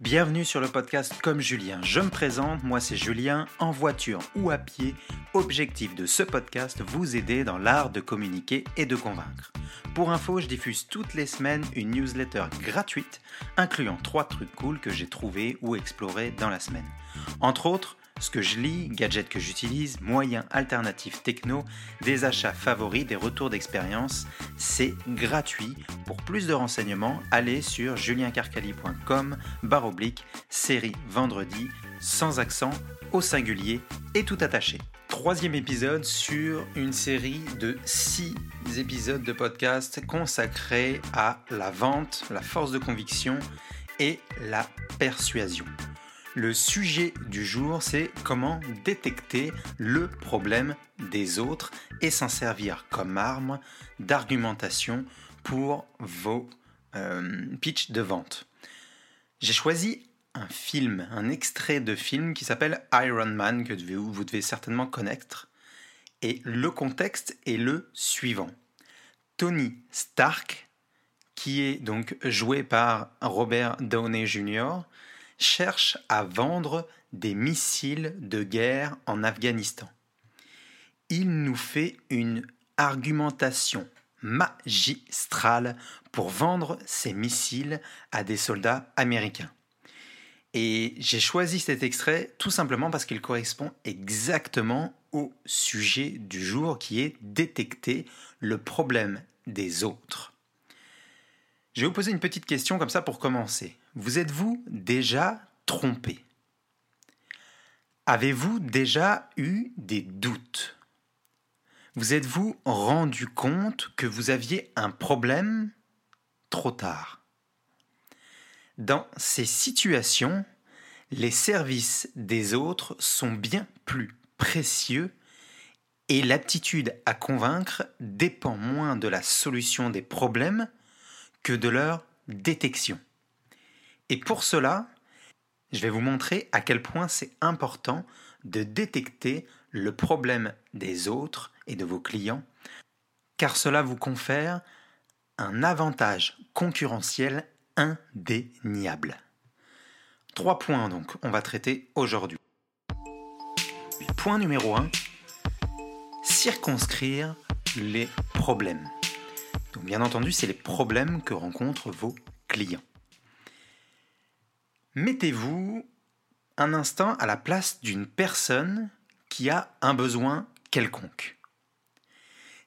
Bienvenue sur le podcast Comme Julien. Je me présente, moi c'est Julien, en voiture ou à pied. Objectif de ce podcast, vous aider dans l'art de communiquer et de convaincre. Pour info, je diffuse toutes les semaines une newsletter gratuite incluant trois trucs cool que j'ai trouvés ou explorés dans la semaine. Entre autres, ce que je lis, gadgets que j'utilise, moyens alternatifs techno, des achats favoris, des retours d'expérience, c'est gratuit. Pour plus de renseignements, allez sur juliencarcali.com barre oblique série vendredi sans accent au singulier et tout attaché. Troisième épisode sur une série de six épisodes de podcast consacrés à la vente, la force de conviction et la persuasion. Le sujet du jour, c'est comment détecter le problème des autres et s'en servir comme arme d'argumentation pour vos euh, pitchs de vente. J'ai choisi un film, un extrait de film qui s'appelle Iron Man, que vous devez certainement connaître. Et le contexte est le suivant. Tony Stark, qui est donc joué par Robert Downey Jr., cherche à vendre des missiles de guerre en Afghanistan. Il nous fait une argumentation magistrale pour vendre ces missiles à des soldats américains. Et j'ai choisi cet extrait tout simplement parce qu'il correspond exactement au sujet du jour qui est détecter le problème des autres. Je vais vous poser une petite question comme ça pour commencer. Vous êtes-vous déjà trompé? Avez-vous déjà eu des doutes? Vous êtes-vous rendu compte que vous aviez un problème trop tard? Dans ces situations, les services des autres sont bien plus précieux et l'aptitude à convaincre dépend moins de la solution des problèmes que de leur détection. Et pour cela, je vais vous montrer à quel point c'est important de détecter le problème des autres et de vos clients, car cela vous confère un avantage concurrentiel indéniable. Trois points donc on va traiter aujourd'hui. Point numéro 1, circonscrire les problèmes. Donc bien entendu, c'est les problèmes que rencontrent vos clients. Mettez-vous un instant à la place d'une personne qui a un besoin quelconque.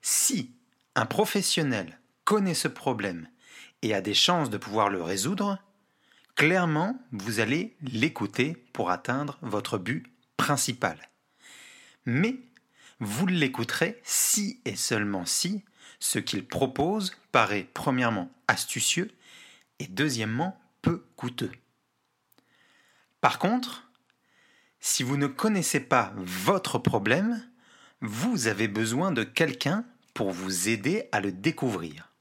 Si un professionnel connaît ce problème et a des chances de pouvoir le résoudre, clairement, vous allez l'écouter pour atteindre votre but principal. Mais vous l'écouterez si et seulement si ce qu'il propose paraît premièrement astucieux et deuxièmement peu coûteux. Par contre, si vous ne connaissez pas votre problème, vous avez besoin de quelqu'un pour vous aider à le découvrir.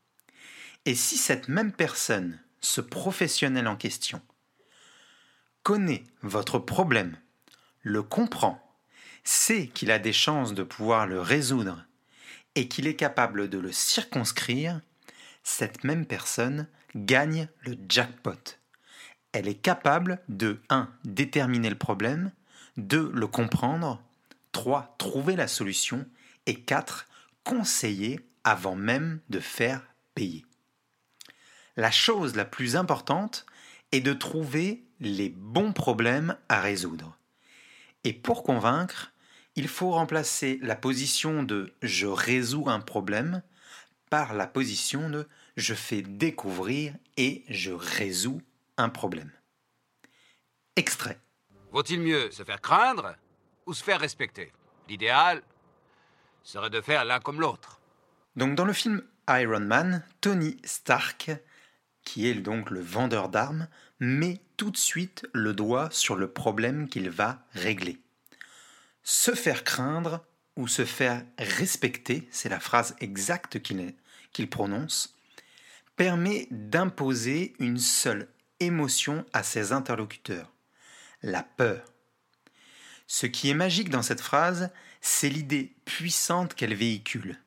Et si cette même personne, ce professionnel en question, connaît votre problème, le comprend, sait qu'il a des chances de pouvoir le résoudre et qu'il est capable de le circonscrire, cette même personne gagne le jackpot. Elle est capable de 1. déterminer le problème, 2. le comprendre, 3. trouver la solution et 4. conseiller avant même de faire payer. La chose la plus importante est de trouver les bons problèmes à résoudre. Et pour convaincre, il faut remplacer la position de je résous un problème par la position de je fais découvrir et je résous un problème. Extrait. Vaut-il mieux se faire craindre ou se faire respecter? L'idéal serait de faire l'un comme l'autre. Donc dans le film Iron Man, Tony Stark, qui est donc le vendeur d'armes, met tout de suite le doigt sur le problème qu'il va régler. Se faire craindre ou se faire respecter, c'est la phrase exacte qu'il prononce, permet d'imposer une seule émotion à ses interlocuteurs, la peur. Ce qui est magique dans cette phrase, c'est l'idée puissante qu'elle véhicule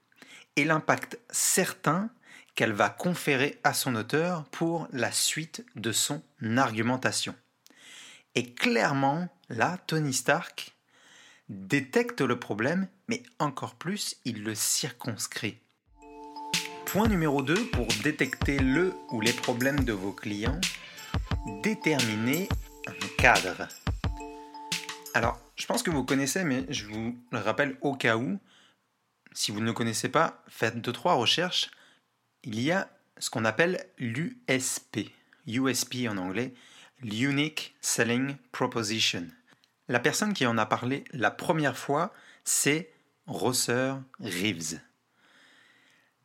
et l'impact certain qu'elle va conférer à son auteur pour la suite de son argumentation. Et clairement, là, Tony Stark détecte le problème, mais encore plus, il le circonscrit. Point numéro 2 pour détecter le ou les problèmes de vos clients, déterminer Alors, je pense que vous connaissez, mais je vous le rappelle au cas où, si vous ne le connaissez pas, faites deux trois recherches. Il y a ce qu'on appelle l'USP, USP en anglais, l'Unique Selling Proposition. La personne qui en a parlé la première fois, c'est Rosser Reeves.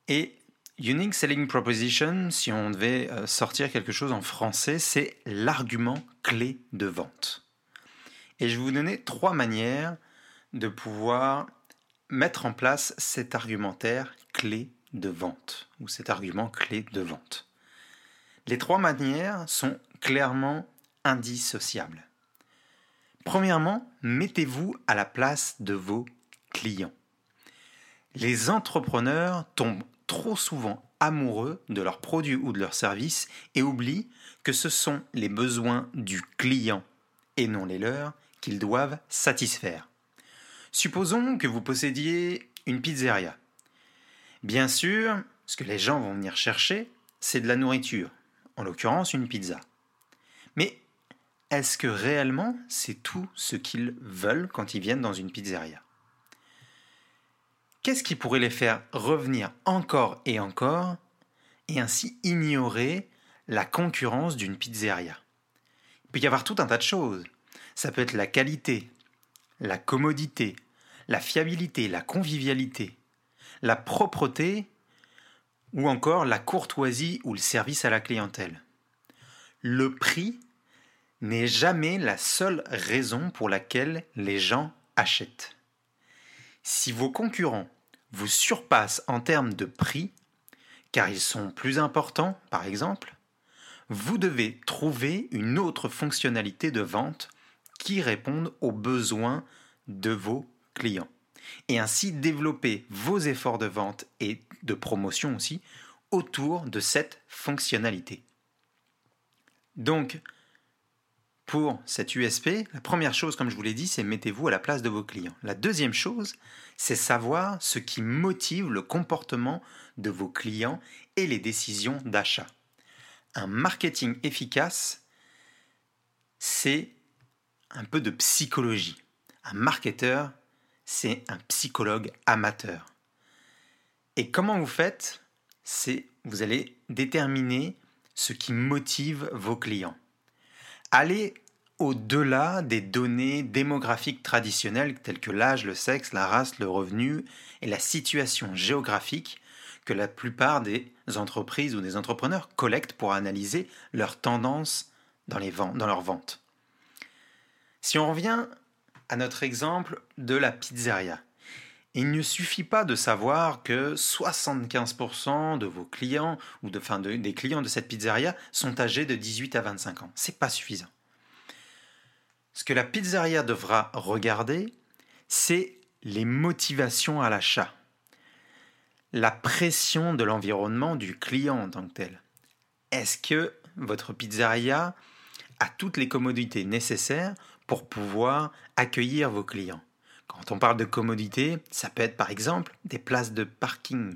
Et Unique Selling Proposition, si on devait euh, sortir quelque chose en français, c'est l'argument clé de vente. Et je vais vous donner trois manières de pouvoir mettre en place cet argumentaire clé de vente, ou cet argument clé de vente. Les trois manières sont clairement indissociables. Premièrement, mettez-vous à la place de vos clients. Les entrepreneurs tombent trop souvent amoureux de leurs produits ou de leurs services et oublient que ce sont les besoins du client et non les leurs qu'ils doivent satisfaire. Supposons que vous possédiez une pizzeria. Bien sûr, ce que les gens vont venir chercher, c'est de la nourriture, en l'occurrence une pizza. Mais est-ce que réellement c'est tout ce qu'ils veulent quand ils viennent dans une pizzeria? Qu'est-ce qui pourrait les faire revenir encore et encore et ainsi ignorer la concurrence d'une pizzeria? Il peut y avoir tout un tas de choses. Ça peut être la qualité, la commodité, la fiabilité, la convivialité, la propreté ou encore la courtoisie ou le service à la clientèle. Le prix n'est jamais la seule raison pour laquelle les gens achètent. Si vos concurrents vous surpassent en termes de prix, car ils sont plus importants par exemple, vous devez trouver une autre fonctionnalité de vente qui réponde aux besoins de vos clients. Et ainsi développer vos efforts de vente et de promotion aussi autour de cette fonctionnalité. Donc, pour cette USP, la première chose, comme je vous l'ai dit, c'est mettez-vous à la place de vos clients. La deuxième chose, c'est savoir ce qui motive le comportement de vos clients et les décisions d'achat. Un marketing efficace, c'est un peu de psychologie. Un marketeur, c'est un psychologue amateur. Et comment vous faites? C'est vous allez déterminer ce qui motive vos clients. Allez au-delà des données démographiques traditionnelles telles que l'âge, le sexe, la race, le revenu et la situation géographique que la plupart des entreprises ou des entrepreneurs collectent pour analyser leurs tendances dans leurs ventes. Si on revient à notre exemple de la pizzeria, il ne suffit pas de savoir que 75% de vos clients ou de, des clients de cette pizzeria sont âgés de 18 à 25 ans. C'est pas suffisant. Ce que la pizzeria devra regarder, c'est les motivations à l'achat, la pression de l'environnement du client en tant que tel. Est-ce que votre pizzeria a toutes les commodités nécessaires pour pouvoir accueillir vos clients? Quand on parle de commodité, ça peut être par exemple des places de parking,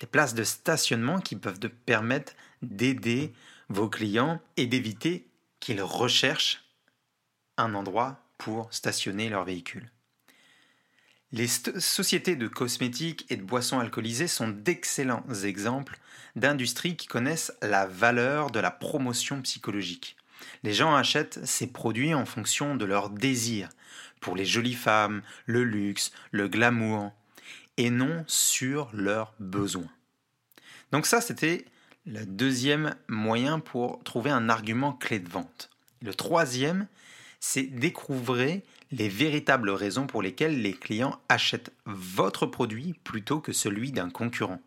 des places de stationnement qui peuvent permettre d'aider vos clients et d'éviter qu'ils recherchent un endroit pour stationner leur véhicule. Les sociétés de cosmétiques et de boissons alcoolisées sont d'excellents exemples d'industries qui connaissent la valeur de la promotion psychologique. Les gens achètent ces produits en fonction de leur désir pour les jolies femmes, le luxe, le glamour, et non sur leurs besoins. Donc ça, c'était le deuxième moyen pour trouver un argument clé de vente. Le troisième, c'est découvrir les véritables raisons pour lesquelles les clients achètent votre produit plutôt que celui d'un concurrent.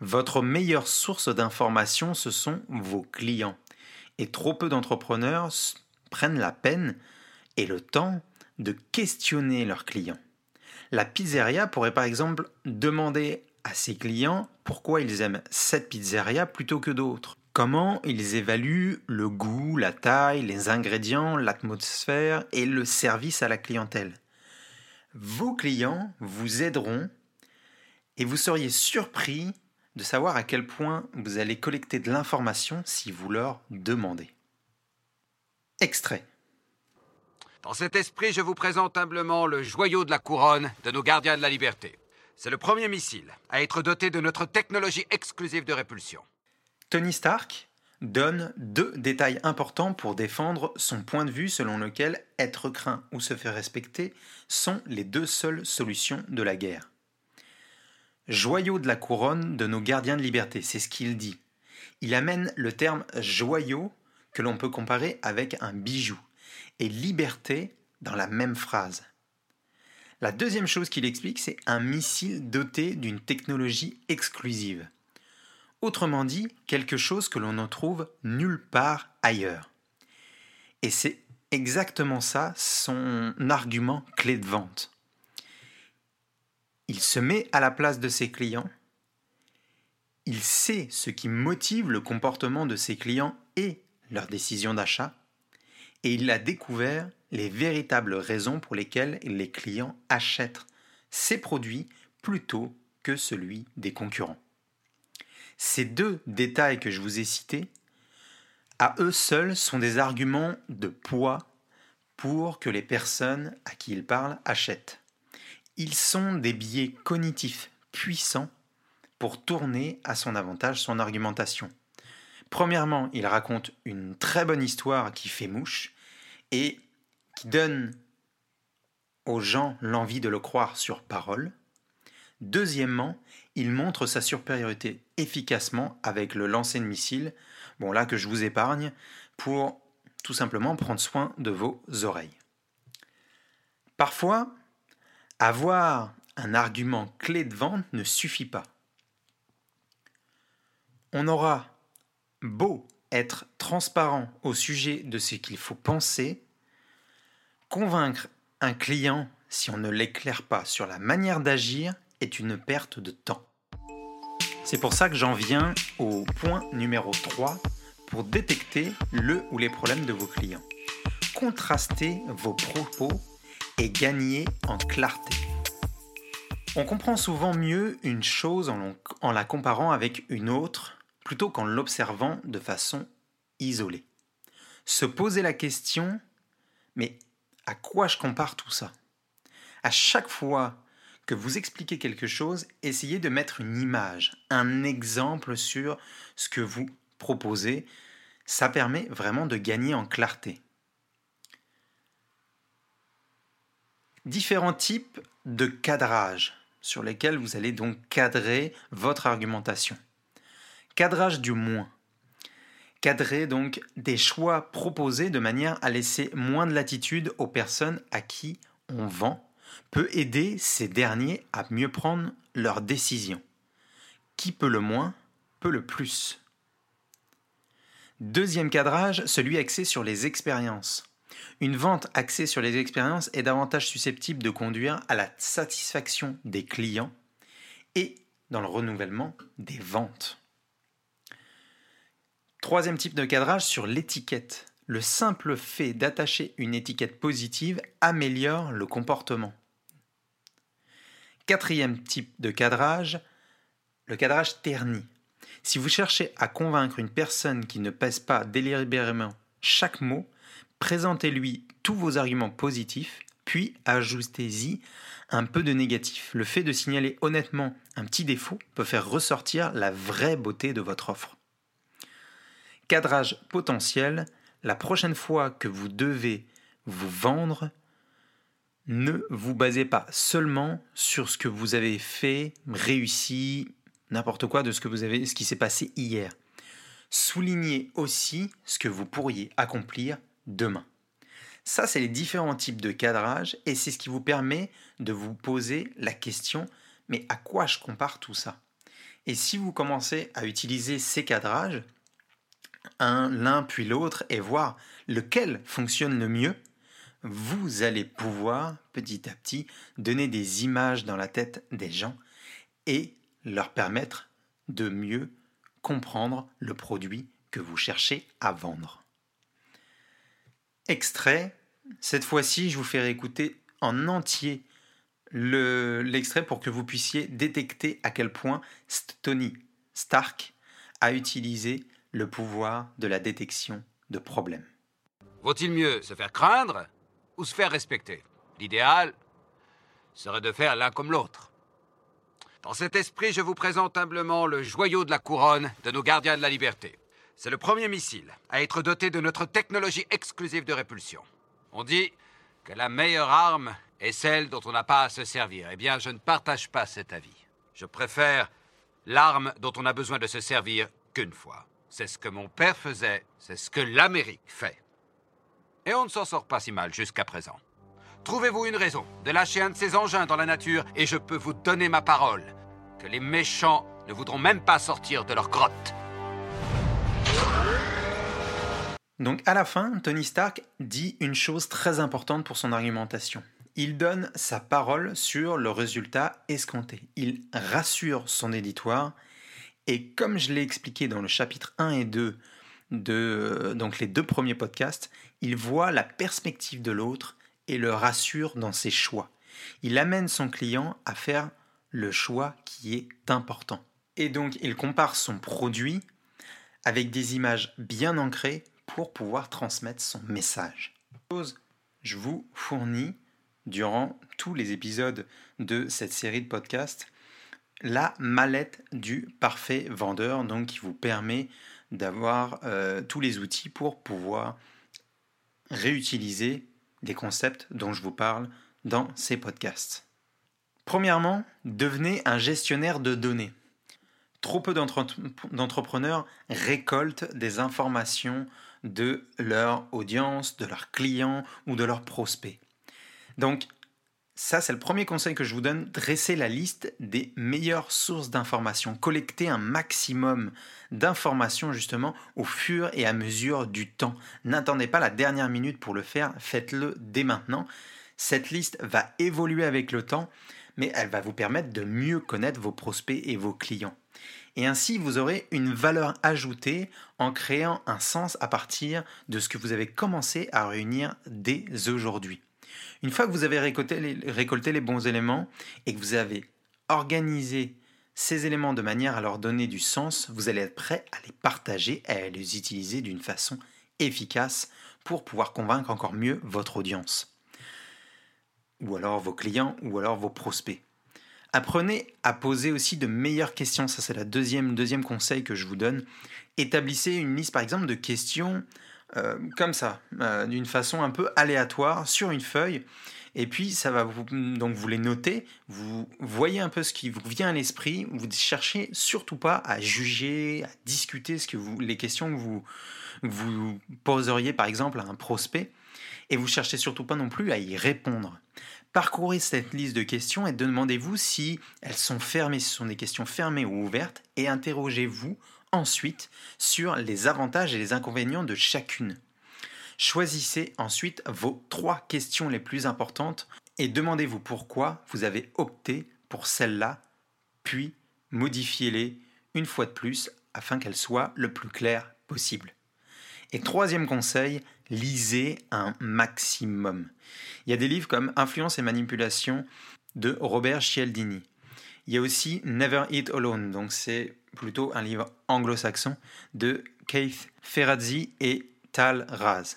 Votre meilleure source d'information, ce sont vos clients. Et trop peu d'entrepreneurs prennent la peine et le temps de questionner leurs clients. La pizzeria pourrait par exemple demander à ses clients pourquoi ils aiment cette pizzeria plutôt que d'autres. Comment ils évaluent le goût, la taille, les ingrédients, l'atmosphère et le service à la clientèle. Vos clients vous aideront et vous seriez surpris de savoir à quel point vous allez collecter de l'information si vous leur demandez. Extrait. Dans cet esprit, je vous présente humblement le joyau de la couronne de nos gardiens de la liberté. C'est le premier missile à être doté de notre technologie exclusive de répulsion. Tony Stark donne deux détails importants pour défendre son point de vue selon lequel être craint ou se faire respecter sont les deux seules solutions de la guerre. Joyau de la couronne de nos gardiens de liberté, c'est ce qu'il dit. Il amène le terme joyau que l'on peut comparer avec un bijou et liberté dans la même phrase. La deuxième chose qu'il explique, c'est un missile doté d'une technologie exclusive. Autrement dit, quelque chose que l'on ne trouve nulle part ailleurs. Et c'est exactement ça son argument clé de vente. Il se met à la place de ses clients, il sait ce qui motive le comportement de ses clients et leur décision d'achat, et il a découvert les véritables raisons pour lesquelles les clients achètent ces produits plutôt que celui des concurrents. Ces deux détails que je vous ai cités, à eux seuls, sont des arguments de poids pour que les personnes à qui ils parlent achètent. Ils sont des biais cognitifs puissants pour tourner à son avantage son argumentation. Premièrement, il raconte une très bonne histoire qui fait mouche et qui donne aux gens l'envie de le croire sur parole. Deuxièmement, il montre sa supériorité efficacement avec le lancer de missile, bon là que je vous épargne, pour tout simplement prendre soin de vos oreilles. Parfois, avoir un argument clé de vente ne suffit pas. On aura beau être transparent au sujet de ce qu'il faut penser, convaincre un client si on ne l'éclaire pas sur la manière d'agir est une perte de temps. C'est pour ça que j'en viens au point numéro 3 pour détecter le ou les problèmes de vos clients. Contrastez vos propos et gagnez en clarté. On comprend souvent mieux une chose en, la comparant avec une autre plutôt qu'en l'observant de façon isolée. Se poser la question, mais à quoi je compare tout ça? À chaque fois que vous expliquez quelque chose, essayez de mettre une image, un exemple sur ce que vous proposez. Ça permet vraiment de gagner en clarté. Différents types de cadrage sur lesquels vous allez donc cadrer votre argumentation. Cadrage du moins. Cadrer donc des choix proposés de manière à laisser moins de latitude aux personnes à qui on vend peut aider ces derniers à mieux prendre leurs décisions. Qui peut le moins, peut le plus. Deuxième cadrage, celui axé sur les expériences. Une vente axée sur les expériences est davantage susceptible de conduire à la satisfaction des clients et dans le renouvellement des ventes. Troisième type de cadrage sur l'étiquette. Le simple fait d'attacher une étiquette positive améliore le comportement. Quatrième type de cadrage, le cadrage terni. Si vous cherchez à convaincre une personne qui ne pèse pas délibérément chaque mot, présentez-lui tous vos arguments positifs, puis ajoutez-y un peu de négatif. Le fait de signaler honnêtement un petit défaut peut faire ressortir la vraie beauté de votre offre. Cadrage potentiel, la prochaine fois que vous devez vous vendre, ne vous basez pas seulement sur ce que vous avez fait, réussi, n'importe quoi de ce que vous avez, ce qui s'est passé hier. Soulignez aussi ce que vous pourriez accomplir demain. Ça, c'est les différents types de cadrage et c'est ce qui vous permet de vous poser la question mais à quoi je compare tout ça? Et si vous commencez à utiliser ces cadrages, un, l'un puis l'autre, et voir lequel fonctionne le mieux, vous allez pouvoir petit à petit donner des images dans la tête des gens et leur permettre de mieux comprendre le produit que vous cherchez à vendre. Extrait, cette fois-ci je vous ferai écouter en entier l'extrait pour que vous puissiez détecter à quel point Tony Stark a utilisé le pouvoir de la détection de problèmes. Vaut-il mieux se faire craindre ou se faire respecter? L'idéal serait de faire l'un comme l'autre. Dans cet esprit, je vous présente humblement le joyau de la couronne de nos gardiens de la liberté. C'est le premier missile à être doté de notre technologie exclusive de répulsion. On dit que la meilleure arme est celle dont on n'a pas à se servir. Eh bien, je ne partage pas cet avis. Je préfère l'arme dont on a besoin de se servir qu'une fois. C'est ce que mon père faisait, c'est ce que l'Amérique fait. Et on ne s'en sort pas si mal jusqu'à présent. Trouvez-vous une raison de lâcher un de ces engins dans la nature et je peux vous donner ma parole que les méchants ne voudront même pas sortir de leur grotte. Donc à la fin, Tony Stark dit une chose très importante pour son argumentation. Il donne sa parole sur le résultat escompté. Il rassure son éditoire et comme je l'ai expliqué dans le chapitre 1 et 2 de donc les deux premiers podcasts, il voit la perspective de l'autre et le rassure dans ses choix. Il amène son client à faire le choix qui est important. Et donc il compare son produit avec des images bien ancrées pour pouvoir transmettre son message. Je vous fournis durant tous les épisodes de cette série de podcasts la mallette du parfait vendeur, donc qui vous permet d'avoir euh, tous les outils pour pouvoir réutiliser des concepts dont je vous parle dans ces podcasts. Premièrement, devenez un gestionnaire de données. Trop peu d'entrepreneurs récoltent des informations de leur audience, de leurs clients ou de leurs prospects. Donc, ça, c'est le premier conseil que je vous donne. Dressez la liste des meilleures sources d'informations. Collectez un maximum d'informations justement au fur et à mesure du temps. N'attendez pas la dernière minute pour le faire. Faites-le dès maintenant. Cette liste va évoluer avec le temps, mais elle va vous permettre de mieux connaître vos prospects et vos clients. Et ainsi, vous aurez une valeur ajoutée en créant un sens à partir de ce que vous avez commencé à réunir dès aujourd'hui. Une fois que vous avez récolté les, bons éléments et que vous avez organisé ces éléments de manière à leur donner du sens, vous allez être prêt à les partager et à les utiliser d'une façon efficace pour pouvoir convaincre encore mieux votre audience. Ou alors vos clients ou alors vos prospects. Apprenez à poser aussi de meilleures questions, ça c'est le deuxième, deuxième conseil que je vous donne. Établissez une liste par exemple de questions euh, comme ça, euh, d'une façon un peu aléatoire sur une feuille. Et puis, ça va vous, donc vous les notez, vous voyez un peu ce qui vous vient à l'esprit, vous cherchez surtout pas à juger, à discuter ce que vous, les questions que vous, vous poseriez par exemple à un prospect, et vous cherchez surtout pas non plus à y répondre. Parcourez cette liste de questions et demandez-vous si elles sont fermées, si ce sont des questions fermées ou ouvertes, et interrogez-vous ensuite sur les avantages et les inconvénients de chacune. Choisissez ensuite vos trois questions les plus importantes et demandez-vous pourquoi vous avez opté pour celle-là, puis modifiez-les une fois de plus afin qu'elles soient le plus claires possible. Et troisième conseil, lisez un maximum. Il y a des livres comme Influence et manipulation de Robert Cialdini. Il y a aussi Never Eat Alone, donc c'est plutôt un livre anglo-saxon de Keith Ferrazzi et Tal Raz.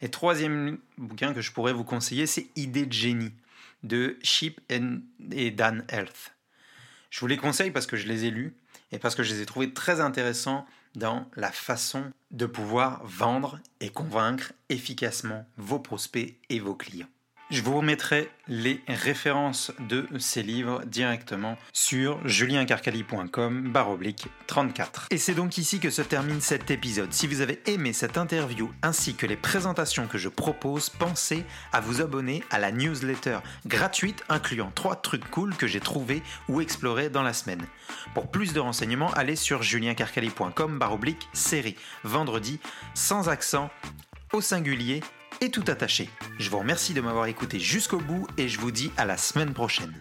Et troisième bouquin que je pourrais vous conseiller, c'est Idée de génie de Chip et Dan Health. Je vous les conseille parce que je les ai lus et parce que je les ai trouvés très intéressants dans la façon de pouvoir vendre et convaincre efficacement vos prospects et vos clients. Je vous remettrai les références de ces livres directement sur juliencarcali.com baroblique 34. Et c'est donc ici que se termine cet épisode. Si vous avez aimé cette interview ainsi que les présentations que je propose, pensez à vous abonner à la newsletter gratuite incluant trois trucs cool que j'ai trouvés ou explorés dans la semaine. Pour plus de renseignements, allez sur juliencarcali.com baroblique série. Vendredi, sans accent, au singulier et tout attaché. Je vous remercie de m'avoir écouté jusqu'au bout et je vous dis à la semaine prochaine.